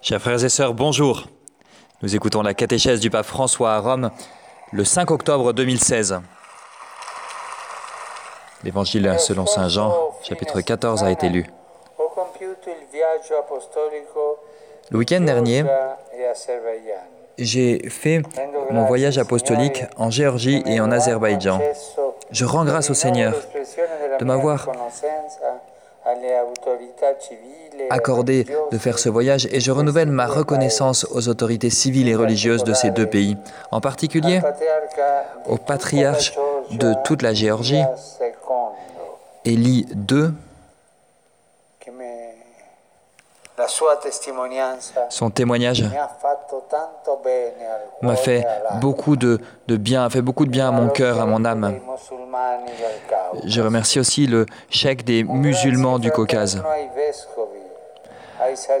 Chers frères et sœurs, bonjour. Nous écoutons la catéchèse du pape François à Rome le 5 octobre 2016. L'évangile selon Saint Jean, chapitre 14, a été lu. Le week-end dernier, e j'ai fait mon voyage apostolique en Géorgie et en Azerbaïdjan. Je rends grâce au Seigneur de m'avoir. Accordé de faire ce voyage et je renouvelle ma reconnaissance aux autorités civiles et religieuses de ces deux pays, en particulier au patriarche de toute la Géorgie, Élie II, son témoignage m'a fait beaucoup de, de bien, a fait beaucoup de bien à mon cœur, à mon âme. Je remercie aussi le chèque des musulmans du Caucase.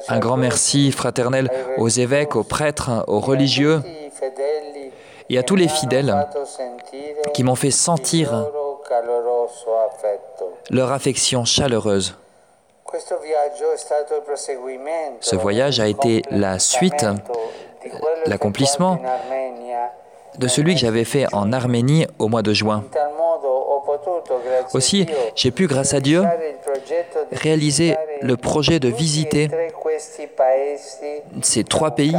Un grand merci fraternel aux évêques, aux prêtres, aux religieux et à tous les fidèles qui m'ont fait sentir leur affection chaleureuse. Ce voyage a été la suite, quello l'accomplissement de celui que j'avais fait en Arménie au mois de juin. Aussi, j'ai pu, grâce à Dieu, réaliser le projet de visiter ces trois pays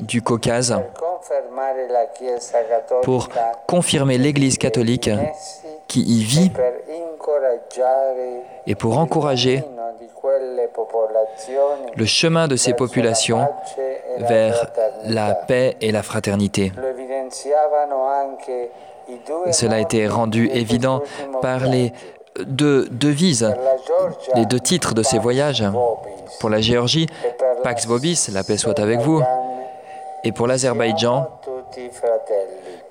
du Caucase pour confirmer l'Église catholique qui y vit et pour encourager le chemin de ces populations e vers la paix et la fraternité. Cela a été rendu di évident par les deux devises, les deux titres de ces voyages. Pour la Géorgie, e Pax Vobis, la paix soit avec vous. Et pour l'Azerbaïdjan,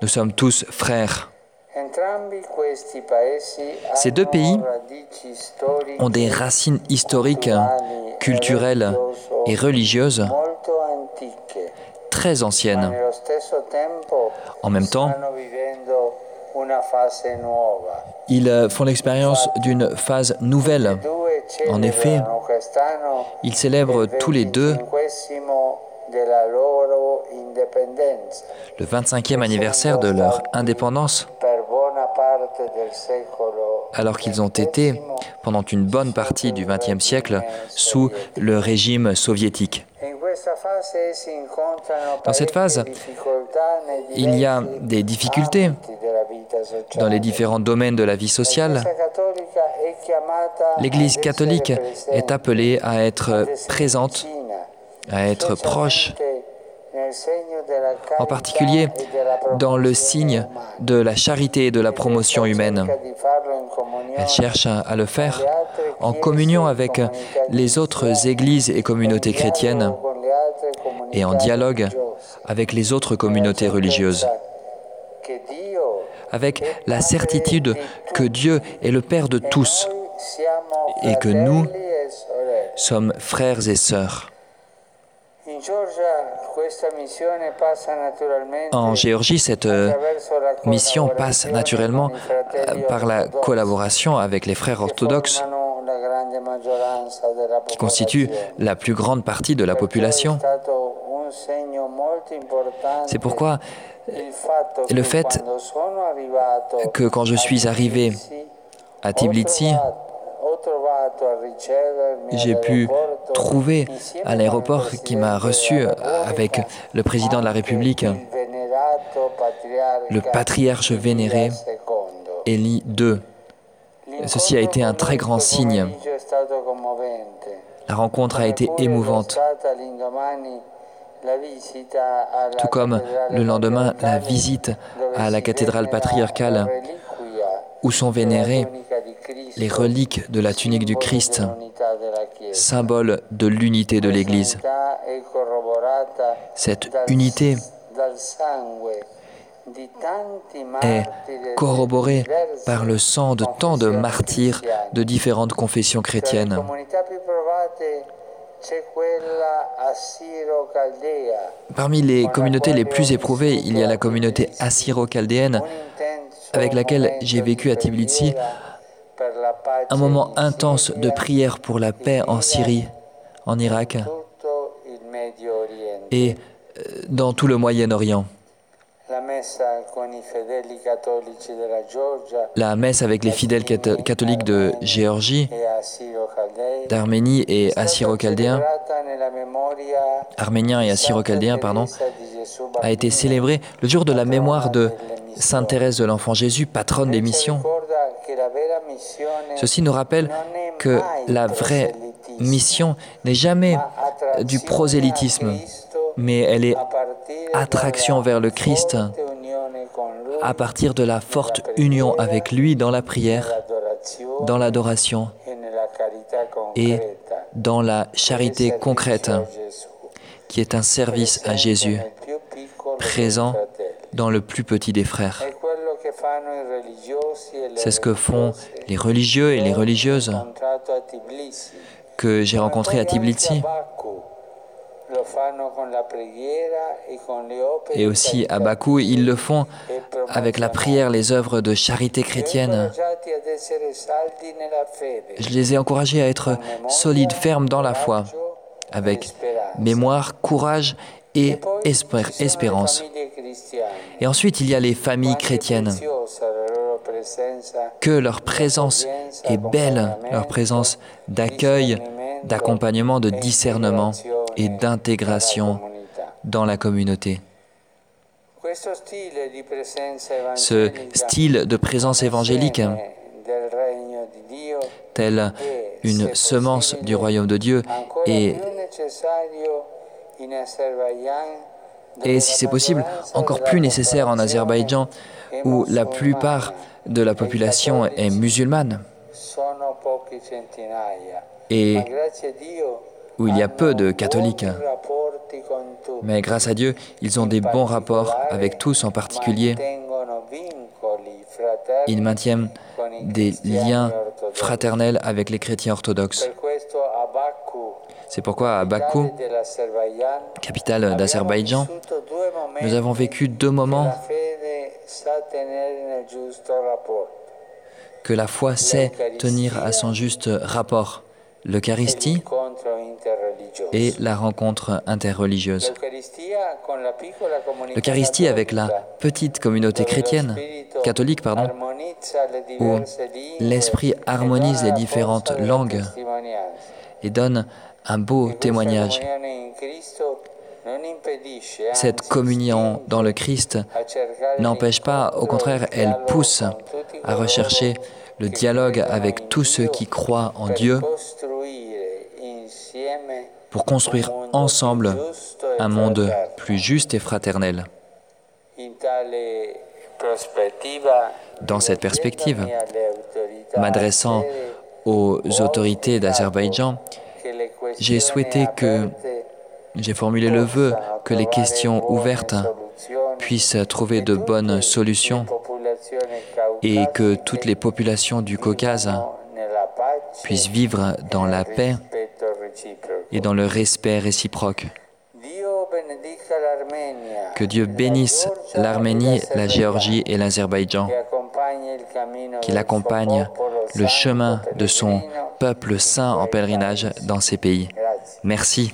nous sommes tous frères. Ces deux pays ont des racines historiques, culturelles et religieuses très anciennes. En même temps, ils font l'expérience d'une phase nouvelle. En effet, Ils célèbrent tous les deux 25esimo della loro indipendenza. le 25e anniversaire de leur indépendance, alors qu'ils ont été, pendant une bonne partie du XXe siècle, sous le régime soviétique. Dans cette phase, Il y a des difficultés dans les différents domaines de la vie sociale. L'Église catholique est appelée à être présente, à être proche, en particulier dans le signe de la charité et de la promotion humaine. Elle cherche à le faire en communion avec les autres églises et communautés chrétiennes et en dialogue avec les autres communautés religieuses, avec la certitude que Dieu est le Père de tous, et que nous sommes frères et sœurs. En Géorgie, cette euh, mission passe naturellement euh, par la collaboration avec les frères orthodoxes qui constituent la plus grande partie de la population. C'est pourquoi le fait que quand je suis arrivé Tbilisi, à Tbilissi, j'ai pu trouver à l'aéroport qui m'a reçu avec le président de la République, le patriarche vénéré. Élie II. Ceci a été un très grand signe. La rencontre a été émouvante, tout comme le lendemain la visite à la cathédrale patriarcale où sont della les reliques de la tunique du Christ, symbole de l'unité de l'Église. Cette unité est corroborée par le sang de tant de martyrs de différentes confessions chrétiennes. Parmi les communautés les plus éprouvées, il y a la communauté assyro-chaldéenne avec laquelle j'ai vécu à preghiera un moment intense de prière pour la paix en Syrie, en Irak et euh, dans tout le Moyen-Orient. La messe avec les fidèles catholiques de Géorgie, d'Arménie et assyro-chaldéens, arméniens et assyro-chaldéens, pardon, a été célébrée le jour de la mémoire de Sainte Thérèse de l'Enfant Jésus, patronne des missions. Ceci nous rappelle que la vraie mission n'est jamais du prosélytisme, mais elle est attraction vers le Christ à partir de la forte union avec lui dans la prière, dans l'adoration et dans la charité concrète, qui est un service à Jésus, présent dans le plus petit des frères. C'est ce que font les religieux et les religieuses que j'ai rencontrés à Tbilisi et aussi à Bakou, ils le font avec la prière, les œuvres de charité chrétienne. Je les ai encouragés à être solides, fermes dans la foi, avec mémoire, courage et espérance. Et ensuite, il y a les familles chrétiennes. Que leur présence est belle, leur présence d'accueil, d'accompagnement, de discernement et d'intégration dans la communauté. Ce style de présence évangélique, tel une semence du royaume de Dieu, est, et si c'est possible, encore plus nécessaire en Azerbaïdjan, où la plupart de la population est musulmane. Et où il y a peu de catholiques. Mais grâce à Dieu, ils ont des bons rapports avec tous en particulier. Ils maintiennent des liens fraternels avec les chrétiens orthodoxes. C'est pourquoi à Bakou, capitale d'Azerbaïdjan, nous avons vécu deux moments que la foi sait tenir à son juste rapport l'Eucharistie et la rencontre interreligieuse. L'Eucharistie avec la petite communauté chrétienne, catholique, pardon, où l'Esprit harmonise les différentes langues et donne un beau témoignage. Cette communion dans le Christ n'empêche pas, au contraire, elle pousse à rechercher le dialogue avec tous ceux qui croient en Dieu pour construire ensemble un monde plus juste et fraternel. Dans cette perspective, m'adressant aux autorités d'Azerbaïdjan, j'ai souhaité que, j'ai formulé le vœu que les questions ouvertes puissent trouver de bonnes solutions et que toutes les populations du Caucase puissent vivre dans la paix et dans le respect réciproque. Que Dieu bénisse l'Arménie, la Géorgie et l'Azerbaïdjan, qu'il accompagne le chemin de son peuple saint en pèlerinage dans ces pays. Merci.